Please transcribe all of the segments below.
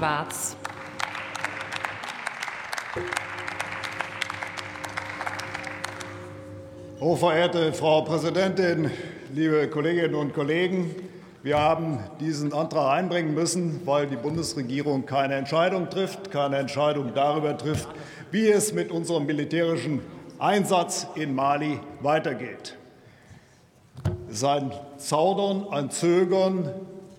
Schwarz. Hochverehrte Frau Präsidentin, liebe Kolleginnen und Kollegen! Wir haben diesen Antrag einbringen müssen, weil die Bundesregierung keine Entscheidung trifft, keine Entscheidung darüber trifft, wie es mit unserem militärischen Einsatz in Mali weitergeht. Es ist ein Zaudern, ein Zögern,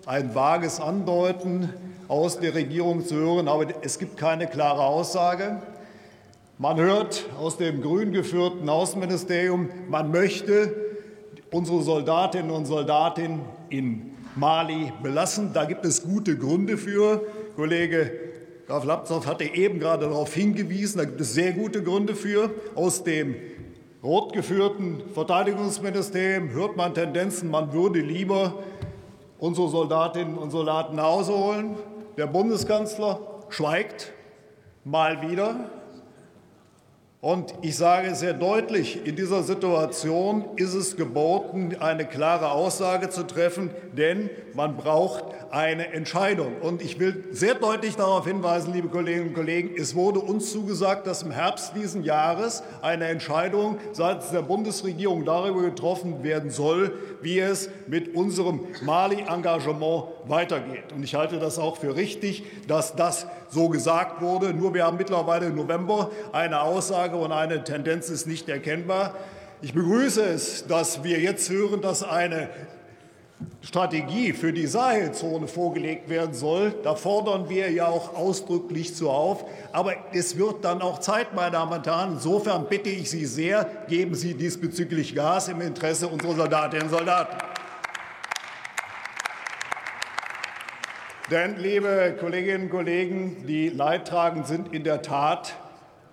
ein vages Andeuten aus der Regierung zu hören, aber es gibt keine klare Aussage. Man hört aus dem grün geführten Außenministerium, man möchte unsere Soldatinnen und Soldaten in Mali belassen. Da gibt es gute Gründe für. Kollege Graf Lapzow hatte eben gerade darauf hingewiesen, da gibt es sehr gute Gründe für. Aus dem rot geführten Verteidigungsministerium hört man Tendenzen, man würde lieber unsere Soldatinnen und Soldaten nach Hause holen. Der Bundeskanzler schweigt mal wieder. Und ich sage sehr deutlich, in dieser Situation ist es geboten, eine klare Aussage zu treffen, denn man braucht eine Entscheidung. Und ich will sehr deutlich darauf hinweisen, liebe Kolleginnen und Kollegen, es wurde uns zugesagt, dass im Herbst diesen Jahres eine Entscheidung seitens der Bundesregierung darüber getroffen werden soll, wie es mit unserem Mali-Engagement weitergeht. Und ich halte das auch für richtig, dass das so gesagt wurde. Nur wir haben mittlerweile im November eine Aussage Aussage und eine Tendenz ist nicht erkennbar. Ich begrüße es, dass wir jetzt hören, dass eine Strategie für die Sahelzone vorgelegt werden soll. Da fordern wir ja auch ausdrücklich zu auf. Aber es wird dann auch Zeit, meine Damen und Herren. Insofern bitte ich Sie sehr, geben Sie diesbezüglich Gas im Interesse unserer Soldatinnen und Soldaten. Denn, liebe Kolleginnen und Kollegen, die Leidtragenden sind in der Tat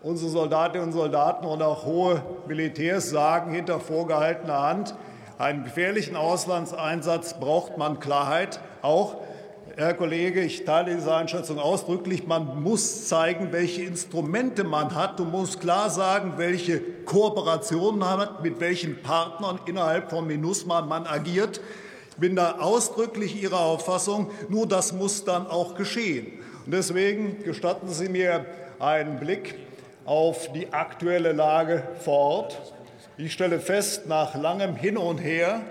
Unsere Soldatinnen und Soldaten und auch hohe Militärs sagen hinter vorgehaltener Hand, einen gefährlichen Auslandseinsatz braucht man Klarheit. Auch, Herr Kollege, ich teile diese Einschätzung ausdrücklich, man muss zeigen, welche Instrumente man hat. Du musst klar sagen, welche Kooperationen man hat, mit welchen Partnern innerhalb von MINUSMA man agiert. Ich bin da ausdrücklich Ihrer Auffassung. Nur das muss dann auch geschehen. Und deswegen gestatten Sie mir einen Blick auf die aktuelle Lage vor Ort. Ich stelle fest, nach langem Hin und Her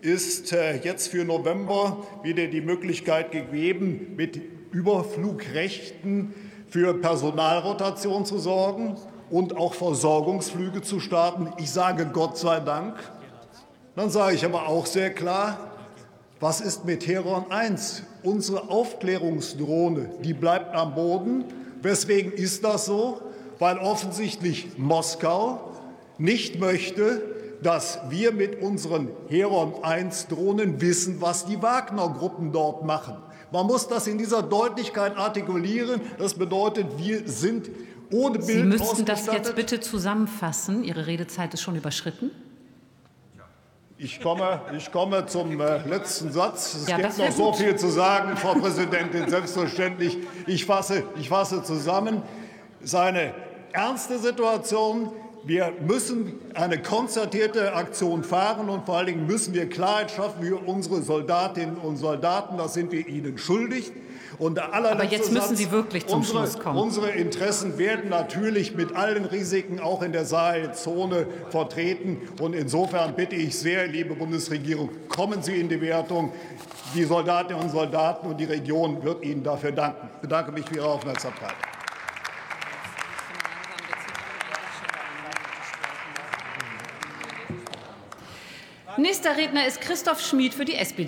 ist äh, jetzt für November wieder die Möglichkeit gegeben, mit Überflugrechten für Personalrotation zu sorgen und auch Versorgungsflüge zu starten. Ich sage Gott sei Dank. Dann sage ich aber auch sehr klar, was ist mit Heron 1? Unsere Aufklärungsdrohne, die bleibt am Boden. Weswegen ist das so? Weil offensichtlich Moskau nicht möchte, dass wir mit unseren Heron-1-Drohnen wissen, was die Wagner-Gruppen dort machen. Man muss das in dieser Deutlichkeit artikulieren. Das bedeutet, wir sind ohne Bild Sie müssten das jetzt bitte zusammenfassen. Ihre Redezeit ist schon überschritten. Ich komme, ich komme zum äh, letzten Satz. Es ja, gibt noch so viel zu sagen, Frau Präsidentin. Selbstverständlich. Ich fasse, ich fasse zusammen. Seine ernste Situation. Wir müssen eine konzertierte Aktion fahren und vor allen Dingen müssen wir Klarheit schaffen für unsere Soldatinnen und Soldaten. Das sind wir ihnen schuldig. Und Aber jetzt müssen Sie wirklich zum unsere, Schluss kommen. Unsere Interessen werden natürlich mit allen Risiken auch in der Sahelzone vertreten. Und insofern bitte ich sehr, liebe Bundesregierung, kommen Sie in die Wertung. Die Soldatinnen und Soldaten und die Region wird Ihnen dafür danken. Ich bedanke mich für Ihre Aufmerksamkeit. Nächster Redner ist Christoph Schmid für die SPD.